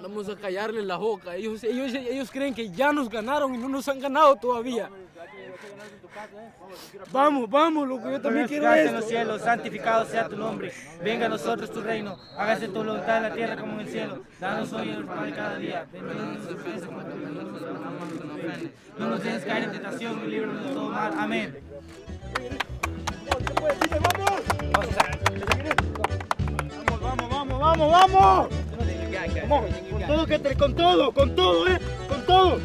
Vamos a callarles la boca. Ellos, ellos, ellos creen que ya nos ganaron y no nos han ganado todavía. Vamos, vamos, loco, yo también quiero esto. en los cielos, santificado sea tu nombre. Venga a nosotros tu reino. Hágase tu voluntad en la tierra como en el cielo. Danos hoy el pan de cada día. No nos dejes caer en tentación y líbranos de todo mal. Amén. Vamos, vamos, vamos, vamos. Vamos, con todo, que te- con todo, con todo, eh, con todo.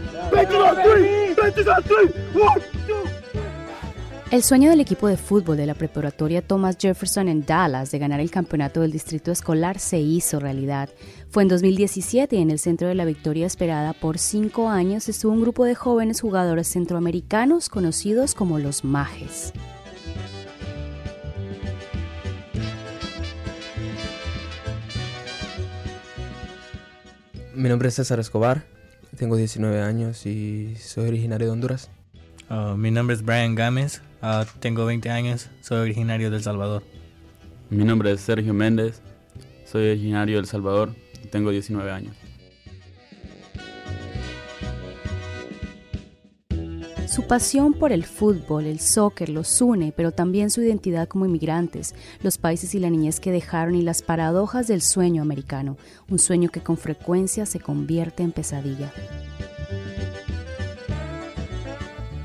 El sueño del equipo de fútbol de la preparatoria Thomas Jefferson en Dallas de ganar el campeonato del distrito escolar se hizo realidad. Fue en 2017 y en el centro de la victoria esperada por cinco años estuvo un grupo de jóvenes jugadores centroamericanos conocidos como los Majes. Mi nombre es César Escobar, tengo 19 años y soy originario de Honduras. Uh, mi nombre es Brian Gámez. Uh, tengo 20 años. Soy originario de El Salvador. Mi nombre es Sergio Méndez, soy originario de El Salvador y tengo 19 años. Su pasión por el fútbol, el soccer los une, pero también su identidad como inmigrantes, los países y la niñez que dejaron y las paradojas del sueño americano, un sueño que con frecuencia se convierte en pesadilla.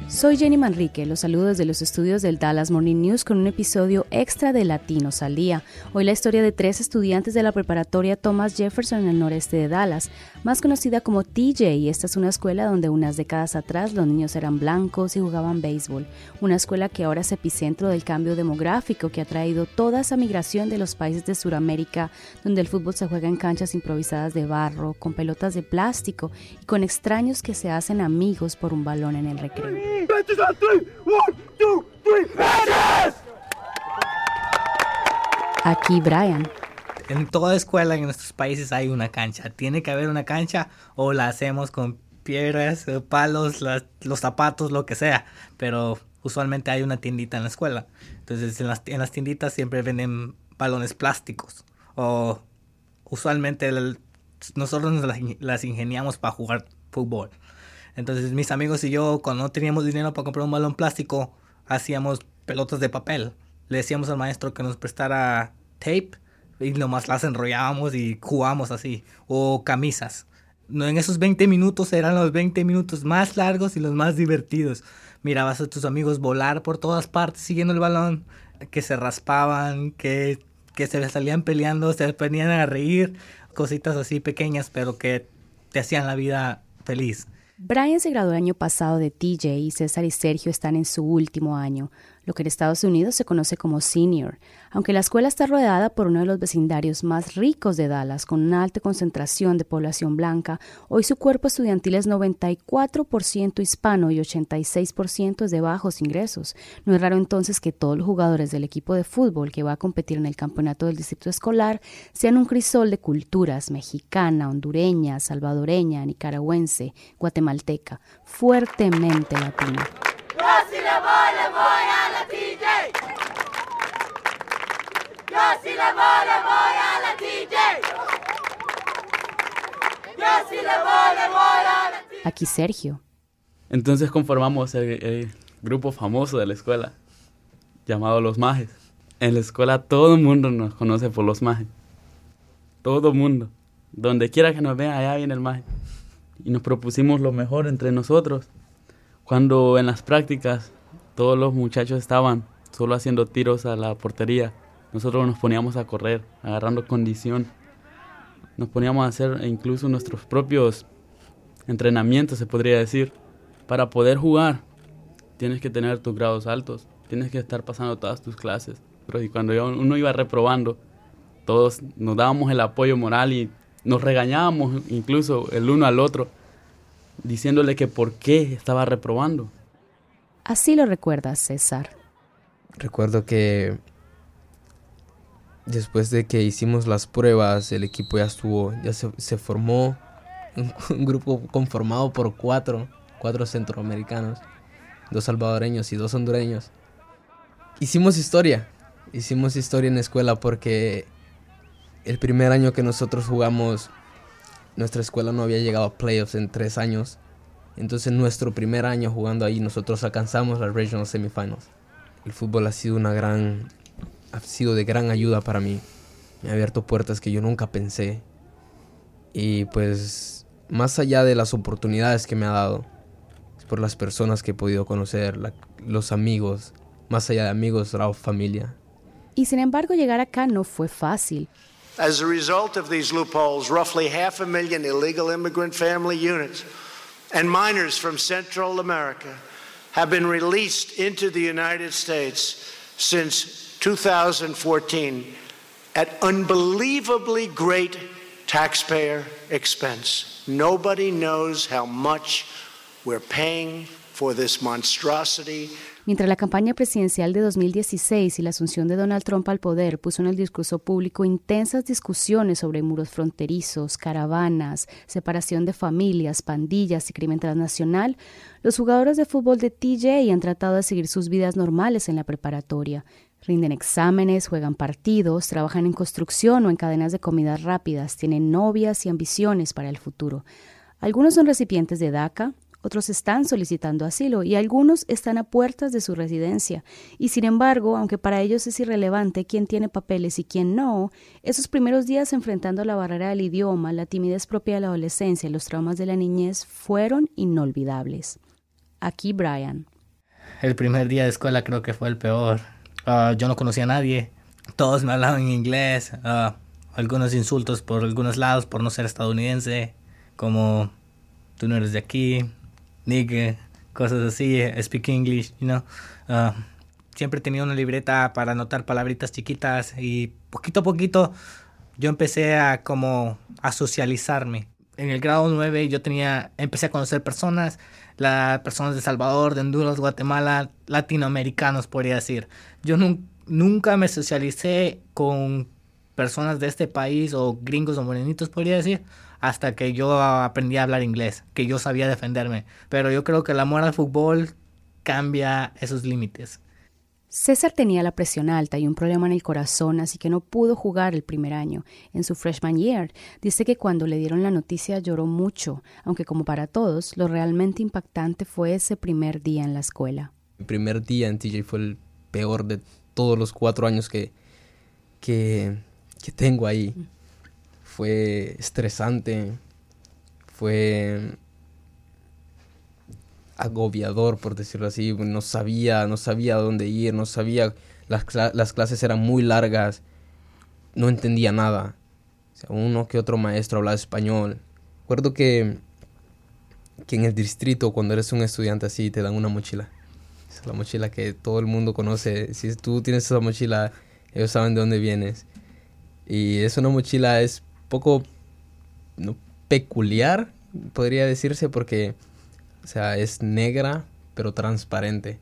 Soy Jenny Manrique, los saludo desde los estudios del Dallas Morning News con un episodio extra de Latinos al Día. Hoy la historia de tres estudiantes de la preparatoria Thomas Jefferson en el noreste de Dallas, más conocida como TJ, esta es una escuela donde unas décadas atrás los niños eran blancos y jugaban béisbol. Una escuela que ahora es epicentro del cambio demográfico que ha traído toda esa migración de los países de Sudamérica, donde el fútbol se juega en canchas improvisadas de barro, con pelotas de plástico y con extraños que se hacen amigos por un balón en el recreo. Vete a three. One, two. Aquí Brian. En toda escuela en nuestros países hay una cancha. Tiene que haber una cancha o la hacemos con piedras, palos, los zapatos, lo que sea. Pero usualmente hay una tiendita en la escuela. Entonces en las, en tienditas siempre venden balones plásticos. O usualmente nosotros nos las ingeniamos para jugar fútbol. Entonces mis amigos y yo cuando no teníamos dinero para comprar un balón plástico hacíamos pelotas de papel. Le decíamos al maestro que nos prestara tape y nomás las enrollábamos y jugábamos así. O camisas. En esos 20 minutos eran los 20 minutos más largos y los más divertidos. Mirabas a tus amigos volar por todas partes siguiendo el balón, que se raspaban, que, que se salían peleando, se ponían a reír, cositas así pequeñas, pero que te hacían la vida feliz. Brian se graduó el año pasado de TJ y César y Sergio están en su último año, lo que en Estados Unidos se conoce como senior. Aunque la escuela está rodeada por uno de los vecindarios más ricos de Dallas, con una alta concentración de población blanca, hoy su cuerpo estudiantil es 94% hispano y 86% es de bajos ingresos. No es raro entonces que todos los jugadores del equipo de fútbol que va a competir en el campeonato del distrito escolar sean un crisol de culturas mexicana, hondureña, salvadoreña, nicaragüense, guatemalteca, fuertemente latina. Aquí Sergio. Entonces conformamos el, el grupo famoso de la escuela, llamado Los Majes. En la escuela todo el mundo nos conoce por Los Majes. Todo el mundo. Donde quiera que nos vea, allá viene el Maje. Y nos propusimos lo mejor entre nosotros. Cuando en las prácticas todos los muchachos estaban solo haciendo tiros a la portería, nosotros nos poníamos a correr, agarrando condición. Nos poníamos a hacer incluso nuestros propios entrenamientos, se podría decir. Para poder jugar, tienes que tener tus grados altos, tienes que estar pasando todas tus clases. Pero y cuando uno iba reprobando, todos nos dábamos el apoyo moral y nos regañábamos incluso el uno al otro, diciéndole que por qué estaba reprobando. Así lo recuerda César. Recuerdo que después de que hicimos las pruebas, el equipo ya estuvo, ya se, se formó un, un grupo conformado por cuatro, cuatro centroamericanos, dos salvadoreños y dos hondureños. Hicimos historia, hicimos historia en la escuela porque el primer año que nosotros jugamos nuestra escuela no había llegado a playoffs en tres años. Entonces nuestro primer año jugando ahí nosotros alcanzamos las regional semifinals. El fútbol ha sido una gran, ha sido de gran ayuda para mí. Me ha abierto puertas que yo nunca pensé. Y pues más allá de las oportunidades que me ha dado, es por las personas que he podido conocer, los amigos, más allá de amigos, la familia. Y sin embargo llegar acá no fue fácil. As a result of these loopholes, roughly half a million illegal immigrant family units and minors from Central America have been released into the United States since 2014 at unbelievably great taxpayer expense. Nobody knows how much we're paying for this monstrosity Mientras la campaña presidencial de 2016 y la asunción de Donald Trump al poder puso en el discurso público intensas discusiones sobre muros fronterizos, caravanas, separación de familias, pandillas y crimen transnacional, los jugadores de fútbol de TJ han tratado de seguir sus vidas normales en la preparatoria. Rinden exámenes, juegan partidos, trabajan en construcción o en cadenas de comidas rápidas, tienen novias y ambiciones para el futuro. Algunos son recipientes de DACA, otros están solicitando asilo y algunos están a puertas de su residencia. Y sin embargo, aunque para ellos es irrelevante quién tiene papeles y quién no, esos primeros días enfrentando la barrera del idioma, la timidez propia de la adolescencia y los traumas de la niñez fueron inolvidables. Aquí Brian. El primer día de escuela creo que fue el peor. Ah, yo no conocía a nadie. Todos me hablaban en inglés. Ah, algunos insultos por algunos lados por no ser estadounidense. Como tú no eres de aquí, nigga, cosas así, eh, speak English, you know. Uh, siempre tenido una libreta para anotar palabritas chiquitas y poquito a poquito yo empecé a como a socializarme. En el grado 9 yo tenía, empecé a conocer personas, las personas de Salvador, de Honduras, Guatemala, latinoamericanos podría decir. Yo nunca me socialicé con personas de este país o gringos o morenitos podría decir hasta que yo aprendí a hablar inglés, que yo sabía defenderme. Pero yo creo que el amor al fútbol cambia esos límites. César tenía la presión alta y un problema en el corazón, así que no pudo jugar el primer año. En su freshman year, dice que cuando le dieron la noticia lloró mucho, aunque como para todos, lo realmente impactante fue ese primer día en la escuela. El primer día en TJ fue el peor de todos los cuatro años que, que, que tengo ahí fue estresante, fue agobiador, por decirlo así. No sabía, no sabía dónde ir, no sabía. Las, las clases eran muy largas, no entendía nada. uno que otro maestro hablaba español. Recuerdo que, que en el distrito, cuando eres un estudiante así, te dan una mochila. Es la mochila que todo el mundo conoce. Si tú tienes esa mochila, ellos saben de dónde vienes. Y es una mochila, es poco peculiar, podría decirse, porque o sea, es negra, pero transparente.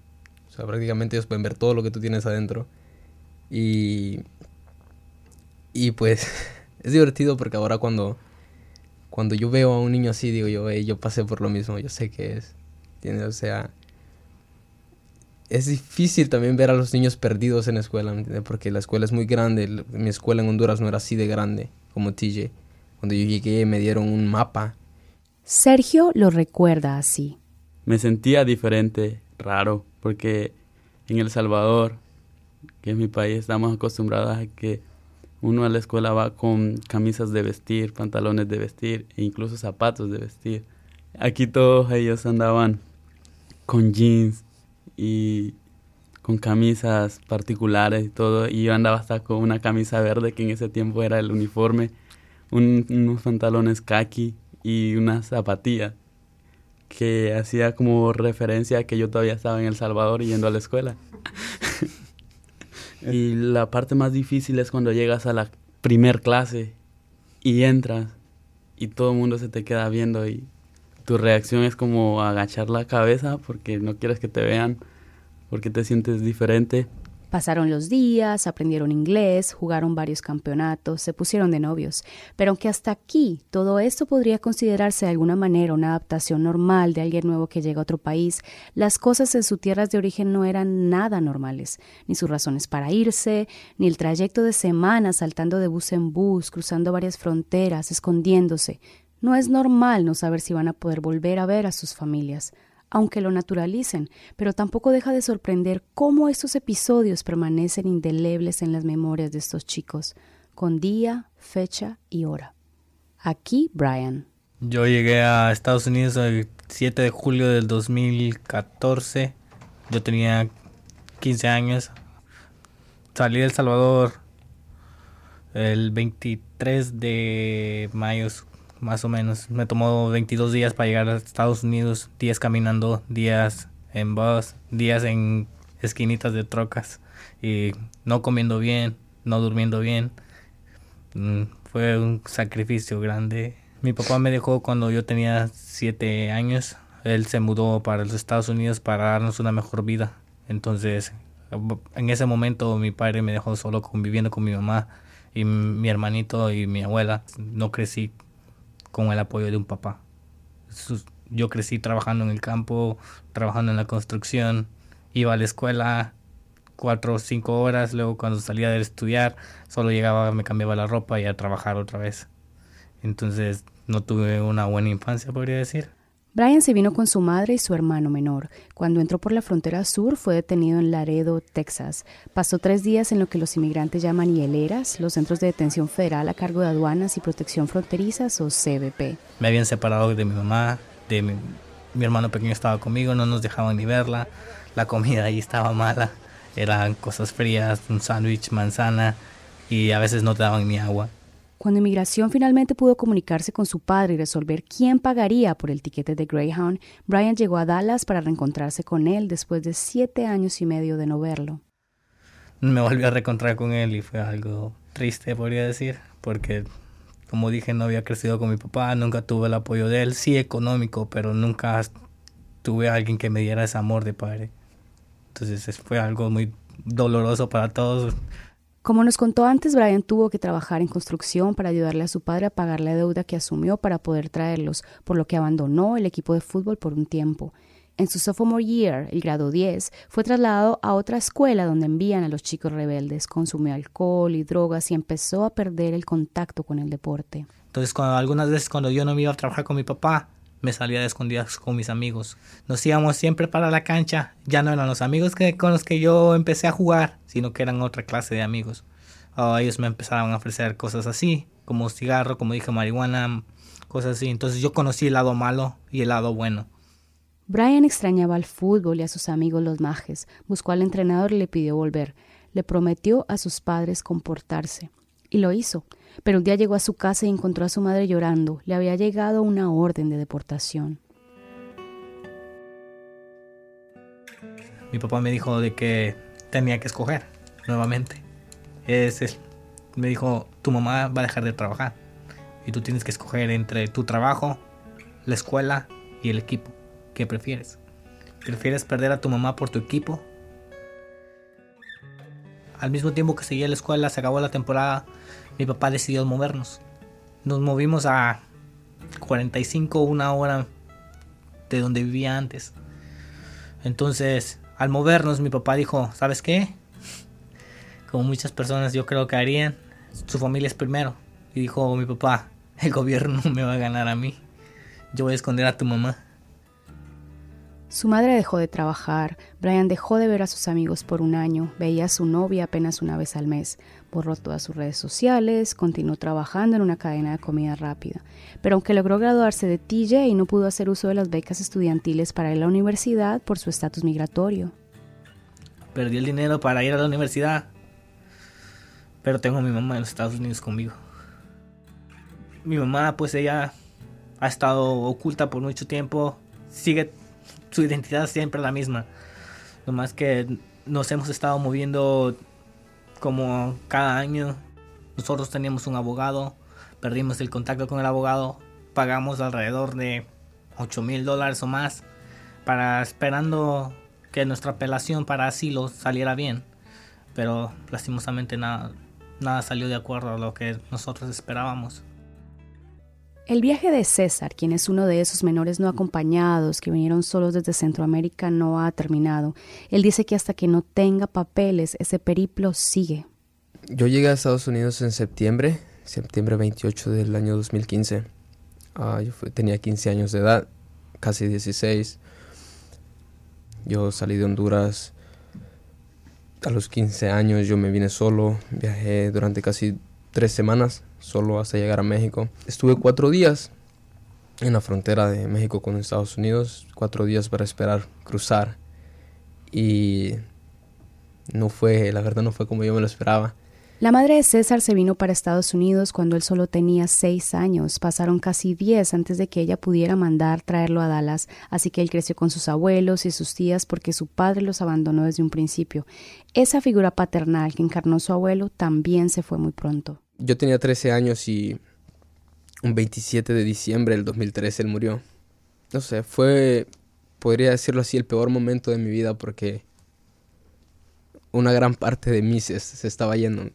O sea, prácticamente ellos pueden ver todo lo que tú tienes adentro. Y, y pues es divertido porque ahora cuando, cuando yo veo a un niño así, digo yo, yo pasé por lo mismo, yo sé que es. ¿Entiendes? O sea, es difícil también ver a los niños perdidos en la escuela, porque la escuela es muy grande. Mi escuela en Honduras no era así de grande como TJ. Cuando yo llegué me dieron un mapa. Sergio lo recuerda así. Me sentía diferente, raro, porque en El Salvador, que es mi país, estamos acostumbrados a que uno a la escuela va con camisas de vestir, pantalones de vestir e incluso zapatos de vestir. Aquí todos ellos andaban con jeans y con camisas particulares y todo, y yo andaba hasta con una camisa verde que en ese tiempo era el uniforme, unos pantalones khaki y una zapatilla que hacía como referencia a que yo todavía estaba en El Salvador yendo a la escuela. y la parte más difícil es cuando llegas a la primer clase y entras y todo el mundo se te queda viendo y tu reacción es como agachar la cabeza porque no quieres que te vean porque te sientes diferente. Pasaron los días, aprendieron inglés, jugaron varios campeonatos, se pusieron de novios. Pero aunque hasta aquí todo esto podría considerarse de alguna manera una adaptación normal de alguien nuevo que llega a otro país, las cosas en sus tierras de origen no eran nada normales, ni sus razones para irse, ni el trayecto de semanas saltando de bus en bus, cruzando varias fronteras, escondiéndose, No es normal no saber si van a poder volver a ver a sus familias, aunque lo naturalicen, pero tampoco deja de sorprender cómo estos episodios permanecen indelebles en las memorias de estos chicos, con día, fecha y hora. Aquí Brian. Yo llegué a Estados Unidos el 7 de julio del 2014. Yo tenía 15 años. Salí de El Salvador el 23 de mayo, más o menos. Me tomó 22 días para llegar a Estados Unidos. Días caminando, días en bus, días en esquinitas de trocas. Y no comiendo bien, no durmiendo bien. Mm, fue un sacrificio grande. Mi papá me dejó cuando yo tenía 7 años. Él se mudó para los Estados Unidos para darnos una mejor vida. Entonces, en ese momento mi padre me dejó solo conviviendo con mi mamá y mi hermanito y mi abuela. No crecí con el apoyo de un papá. Yo crecí trabajando en el campo, trabajando en la construcción, iba a la escuela cuatro o cinco horas, luego cuando salía de estudiar solo llegaba, me cambiaba la ropa y a trabajar otra vez. Entonces no tuve una buena infancia, podría decir. Brian se vino con su madre y su hermano menor. Cuando entró por la frontera sur fue detenido en Laredo, Texas. Pasó tres días en lo que los inmigrantes llaman hieleras, los centros de detención federal a cargo de aduanas y protección fronterizas o CBP. Me habían separado de mi mamá, de mi, mi hermano pequeño estaba conmigo, no nos dejaban ni verla, la comida ahí estaba mala, eran cosas frías, un sándwich, manzana y a veces no te daban ni agua. Cuando Inmigración finalmente pudo comunicarse con su padre y resolver quién pagaría por el tiquete de Greyhound, Brian llegó a Dallas para reencontrarse con él después de siete años y medio de no verlo. Me volví a reencontrar con él y fue algo triste, podría decir, porque como dije, no había crecido con mi papá, nunca tuve el apoyo de él, sí económico, pero nunca tuve a alguien que me diera ese amor de padre. Entonces fue algo muy doloroso para todos. Como nos contó antes, Brian tuvo que trabajar en construcción para ayudarle a su padre a pagar la deuda que asumió para poder traerlos, por lo que abandonó el equipo de fútbol por un tiempo. En su sophomore year, el grado 10, fue trasladado a otra escuela donde envían a los chicos rebeldes, consumió alcohol y drogas y empezó a perder el contacto con el deporte. Entonces, algunas veces cuando yo no me iba a trabajar con mi papá, me salía de escondidas con mis amigos. Nos íbamos siempre para la cancha. Ya no eran los amigos que, con los que yo empecé a jugar, sino que eran otra clase de amigos. Oh, ellos me empezaron a ofrecer cosas así, como cigarro, como dije, marihuana, cosas así. Entonces yo conocí el lado malo y el lado bueno. Brian extrañaba al fútbol y a sus amigos los majes. Buscó al entrenador y le pidió volver. Le prometió a sus padres comportarse. Y lo hizo. Pero un día llegó a su casa y encontró a su madre llorando. Le había llegado una orden de deportación. Mi papá me dijo de que tenía que escoger nuevamente. Me dijo, tu mamá va a dejar de trabajar y tú tienes que escoger entre tu trabajo, la escuela y el equipo. ¿Qué prefieres? ¿Prefieres perder a tu mamá por tu equipo? Al mismo tiempo que seguía la escuela, se acabó la temporada, mi papá decidió movernos. Nos movimos a 45, una hora de donde vivía antes. Entonces, al movernos, mi papá dijo, ¿sabes qué? Como muchas personas yo creo que harían, su familia es primero. Y dijo mi papá, el gobierno me va a ganar a mí. Yo voy a esconder a tu mamá. Su madre dejó de trabajar, Brian dejó de ver a sus amigos por un año, veía a su novia apenas una vez al mes, borró todas sus redes sociales, continuó trabajando en una cadena de comida rápida. Pero aunque logró graduarse de TJ, no pudo hacer uso de las becas estudiantiles para ir a la universidad por su estatus migratorio. Perdí el dinero para ir a la universidad, pero tengo a mi mamá en los Estados Unidos conmigo. Mi mamá, pues ella ha estado oculta por mucho tiempo, sigue su identidad siempre la misma. Nomás que nos hemos estado moviendo como cada año. Nosotros teníamos un abogado, perdimos el contacto con el abogado, pagamos alrededor de 8 mil dólares o más para esperando que nuestra apelación para asilo saliera bien. Pero lastimosamente nada, nada salió de acuerdo a lo que nosotros esperábamos. El viaje de César, quien es uno de esos menores no acompañados que vinieron solos desde Centroamérica, no ha terminado. Él dice que hasta que no tenga papeles, ese periplo sigue. Yo llegué a Estados Unidos en septiembre, septiembre 28 del año 2015. Ah, yo tenía 15 años de edad, casi 16. Yo salí de Honduras a los 15 años, yo me vine solo, viajé durante casi tres semanas solo hasta llegar a México. Estuve cuatro días en la frontera de México con Estados Unidos, cuatro días para esperar cruzar y no fue, la verdad no fue como yo me lo esperaba. La madre de César se vino para Estados Unidos cuando él solo tenía seis años. Pasaron casi diez antes de que ella pudiera mandar traerlo a Dallas, así que él creció con sus abuelos y sus tías porque su padre los abandonó desde un principio. Esa figura paternal que encarnó su abuelo también se fue muy pronto. Yo tenía 13 años y un 27 de diciembre del 2013 él murió. No sé, fue, podría decirlo así, el peor momento de mi vida porque una gran parte de mí se, se estaba yendo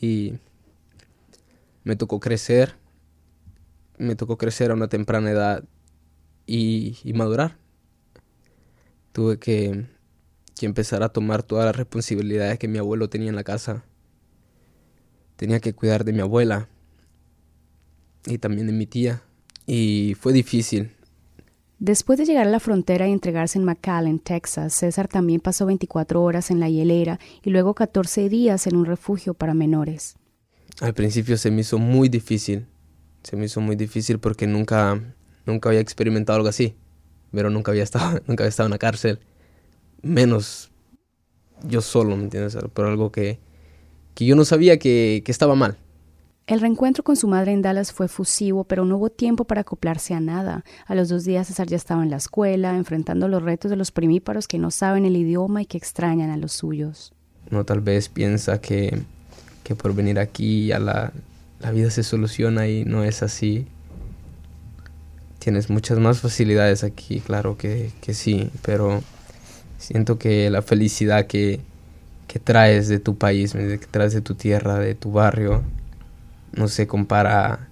y me tocó crecer, me tocó crecer a una temprana edad y, madurar. Tuve que, que empezar a tomar todas las responsabilidades que mi abuelo tenía en la casa. Tenía que cuidar de mi abuela y también de mi tía. Y fue difícil, Después de llegar a la frontera y entregarse en McAllen, Texas, César también pasó 24 horas en la hielera y luego 14 días en un refugio para menores. Al principio se me hizo muy difícil. Se me hizo muy difícil porque nunca, nunca había experimentado algo así. Pero nunca había estado, nunca había estado en la cárcel. Menos yo solo, ¿me entiendes? Pero algo que, que yo no sabía que, que estaba mal. El reencuentro con su madre en Dallas fue fusivo, pero no hubo tiempo para acoplarse a nada. A los dos días César ya estaba en la escuela, enfrentando los retos de los primíparos que no saben el idioma y que extrañan a los suyos. Uno tal vez piensa que, que por venir aquí a la, la vida se soluciona y no es así. Tienes muchas más facilidades aquí, claro que, que sí, pero siento que la felicidad que, que traes de tu país, que traes de tu tierra, de tu barrio, no se compara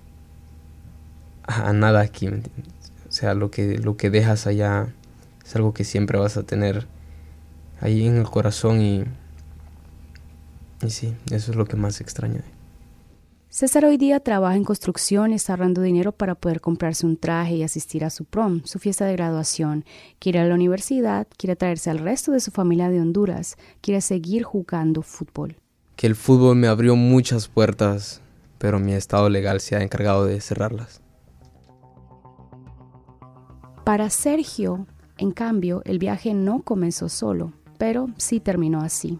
a, nada aquí, O sea, lo que, lo que dejas allá es algo que siempre vas a tener ahí en el corazón y, y sí, eso es lo que más extraño. César hoy día trabaja en construcción y está ahorrando dinero para poder comprarse un traje y asistir a su prom, su fiesta de graduación. Quiere ir a la universidad, quiere traerse al resto de su familia de Honduras, quiere seguir jugando fútbol. Que el fútbol me abrió muchas puertas pero mi estado legal se ha encargado de cerrarlas. Para Sergio, en cambio, el viaje no comenzó solo, pero sí terminó así.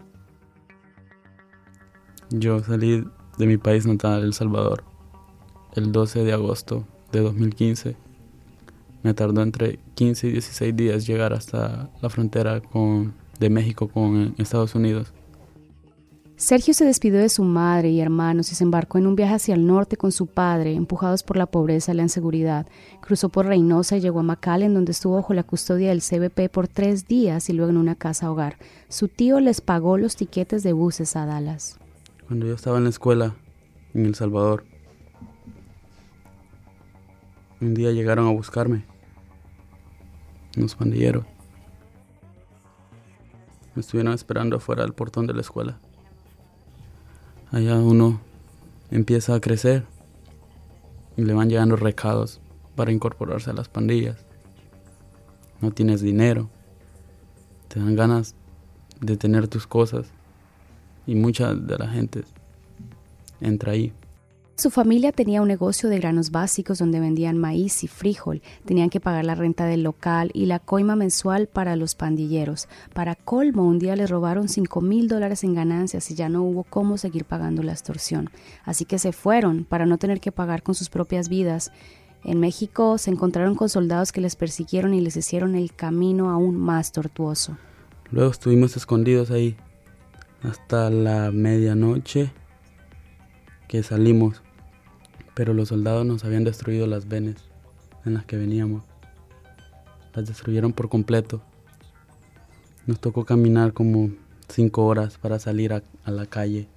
Yo salí de mi país natal, El Salvador, el 12 de agosto de 2015. Me tardó entre 15 y 16 días llegar hasta la frontera con, de México con Estados Unidos. Sergio se despidió de su madre y hermanos y se embarcó en un viaje hacia el norte con su padre, empujados por la pobreza y la inseguridad. Cruzó por Reynosa y llegó a McAllen, donde estuvo bajo la custodia del CBP por tres días y luego en una casa hogar. Su tío les pagó los tiquetes de buses a Dallas. Cuando yo estaba en la escuela, en El Salvador, un día llegaron a buscarme unos pandilleros. Me estuvieron esperando afuera del portón de la escuela allá uno empieza a crecer y le van llegando recados para incorporarse a las pandillas. No tienes dinero, te dan ganas de tener tus cosas y mucha de la gente entra ahí. Su familia tenía un negocio de granos básicos donde vendían maíz y frijol, tenían que pagar la renta del local y la coima mensual para los pandilleros. Para colmo, un día les robaron 5 mil dólares en ganancias y ya no hubo cómo seguir pagando la extorsión. Así que se fueron para no tener que pagar con sus propias vidas. En México se encontraron con soldados que les persiguieron y les hicieron el camino aún más tortuoso. Luego estuvimos escondidos ahí hasta la medianoche que salimos pero los soldados nos habían destruido las venes en las que veníamos. Las destruyeron por completo. Nos tocó caminar como cinco horas para salir a, a la calle.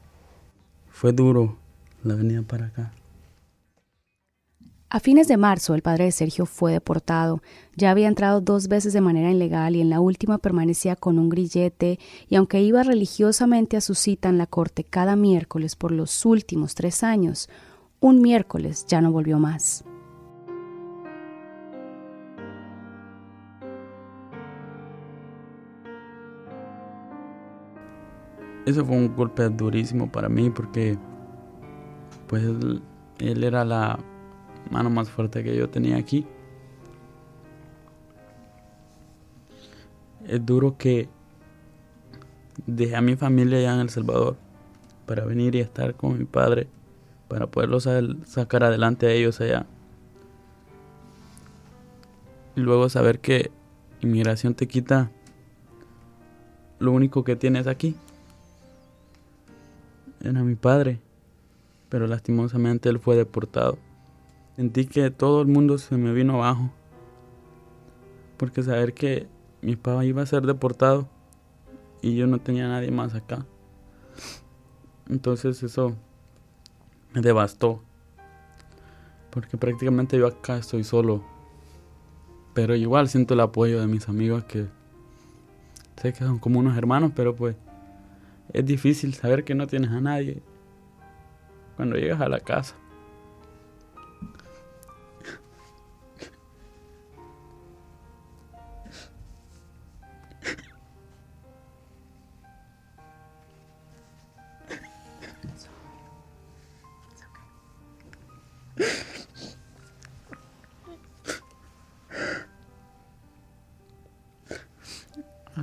Fue duro la venida para acá. A fines de marzo, el padre de Sergio fue deportado. Ya había entrado dos veces de manera ilegal y en la última permanecía con un grillete y aunque iba religiosamente a su cita en la corte cada miércoles por los últimos tres años, un miércoles ya no volvió más. Eso fue un golpe durísimo para mí porque pues él, él era la mano más fuerte que yo tenía aquí. Es duro que dejé a mi familia allá en El Salvador para venir y estar con mi padre, para poderlos sacar adelante a ellos allá. Y luego saber que inmigración te quita lo único que tienes aquí. Era mi padre, pero lastimosamente él fue deportado. Sentí que todo el mundo se me vino abajo, porque saber que mi papá iba a ser deportado y yo no tenía nadie más acá. Entonces eso me devastó, porque prácticamente yo acá estoy solo, pero igual siento el apoyo de mis amigos que sé que son como unos hermanos, pero pues es difícil saber que no tienes a nadie cuando llegas a la casa.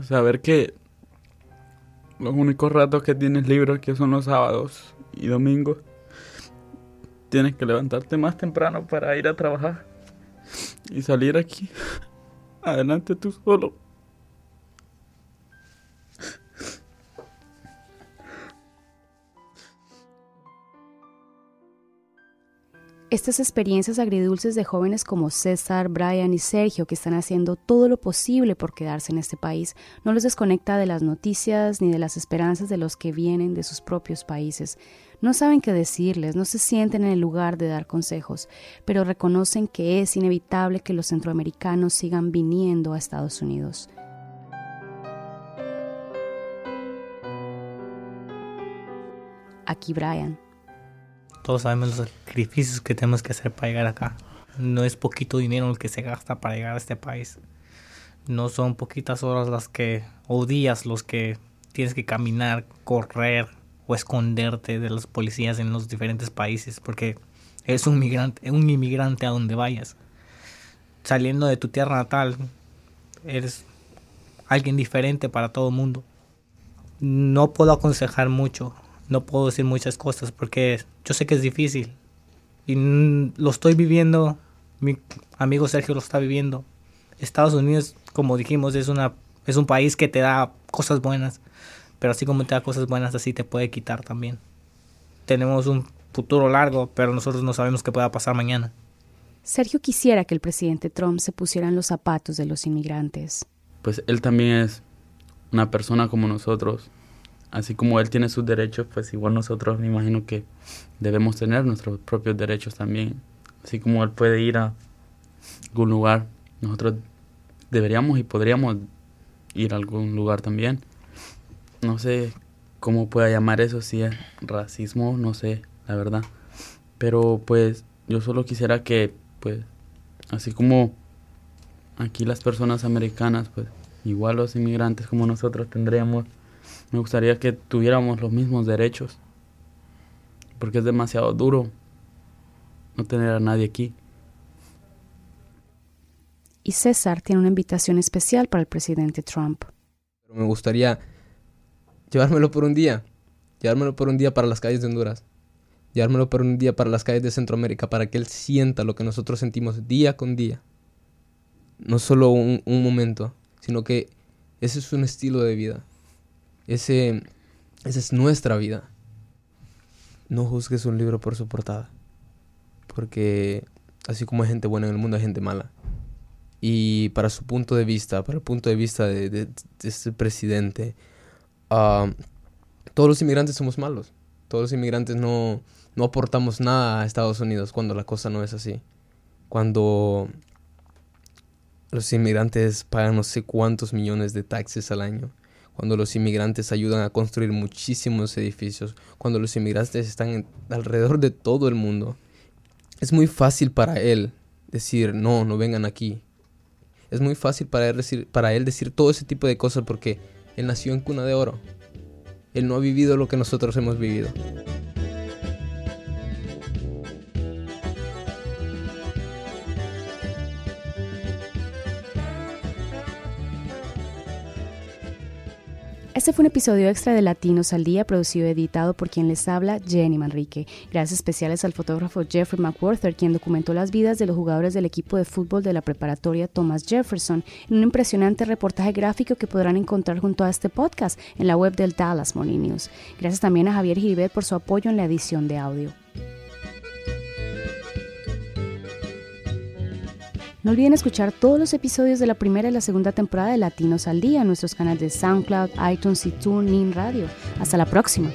Saber que los únicos ratos que tienes libros que son los sábados y domingos. Tienes que levantarte más temprano para ir a trabajar y salir aquí. Adelante tú solo. Estas experiencias agridulces de jóvenes como César, Brian y Sergio, que están haciendo todo lo posible por quedarse en este país, no los desconecta de las noticias ni de las esperanzas de los que vienen de sus propios países. No saben qué decirles, no se sienten en el lugar de dar consejos, pero reconocen que es inevitable que los centroamericanos sigan viniendo a Estados Unidos. Aquí Brian. Todos sabemos los sacrificios que tenemos que hacer para llegar acá. No es poquito dinero el que se gasta para llegar a este país. No son poquitas horas las que, o días los que tienes que caminar, correr o esconderte de los policías en los diferentes países, porque eres un migrante, un inmigrante a donde vayas. Saliendo de tu tierra natal, eres alguien diferente para todo el mundo. No puedo aconsejar mucho no puedo decir muchas cosas porque yo sé que es difícil. Y lo estoy viviendo, mi amigo Sergio lo está viviendo. Estados Unidos, como dijimos, es, una, es un país que te da cosas buenas, pero así como te da cosas buenas, así te puede quitar también. Tenemos un futuro largo, pero nosotros no sabemos qué pueda pasar mañana. Sergio quisiera que el presidente Trump se pusiera en los zapatos de los inmigrantes. Pues él también es una persona como nosotros, así como él tiene sus derechos, pues igual nosotros me imagino que debemos tener nuestros propios derechos también. Así como él puede ir a algún lugar, nosotros deberíamos y podríamos ir a algún lugar también. No sé cómo pueda llamar eso, si es racismo, no sé, la verdad. Pero pues yo solo quisiera que, pues, así como aquí las personas americanas, pues, igual los inmigrantes como nosotros tendríamos me gustaría que tuviéramos los mismos derechos, porque es demasiado duro no tener a nadie aquí. Y César tiene una invitación especial para el presidente Trump. Me gustaría llevármelo por un día, llevármelo por un día para las calles de Honduras, llevármelo por un día para las calles de Centroamérica, para que él sienta lo que nosotros sentimos día con día. No solo un, un momento, sino que ese es un estilo de vida. Ese, esa es nuestra vida. No juzgues un libro por su portada. Porque así como hay gente buena en el mundo, hay gente mala. Y para su punto de vista, para el punto de vista de, este presidente, ah, todos los inmigrantes somos malos. Todos los inmigrantes no, no aportamos nada a Estados Unidos cuando la cosa no es así. Cuando los inmigrantes pagan no sé cuántos millones de taxes al año cuando los inmigrantes ayudan a construir muchísimos edificios, cuando los inmigrantes están alrededor de todo el mundo. Es muy fácil para él decir, no, no vengan aquí. Es muy fácil para él decir, para él decir todo ese tipo de cosas porque él nació en cuna de oro. él no ha vivido lo que nosotros hemos vivido. Este fue un episodio extra de Latinos al Día, producido y editado por quien les habla, Jenny Manrique. Gracias especiales al fotógrafo Jeffrey McWhorter, quien documentó las vidas de los jugadores del equipo de fútbol de la preparatoria Thomas Jefferson en un impresionante reportaje gráfico que podrán encontrar junto a este podcast en la web del Dallas Morning News. Gracias también a Javier Giribet por su apoyo en la edición de audio. No olviden escuchar todos los episodios de la primera y la segunda temporada de Latinos al Día en nuestros canales de SoundCloud, iTunes y TuneIn Radio. Hasta la próxima.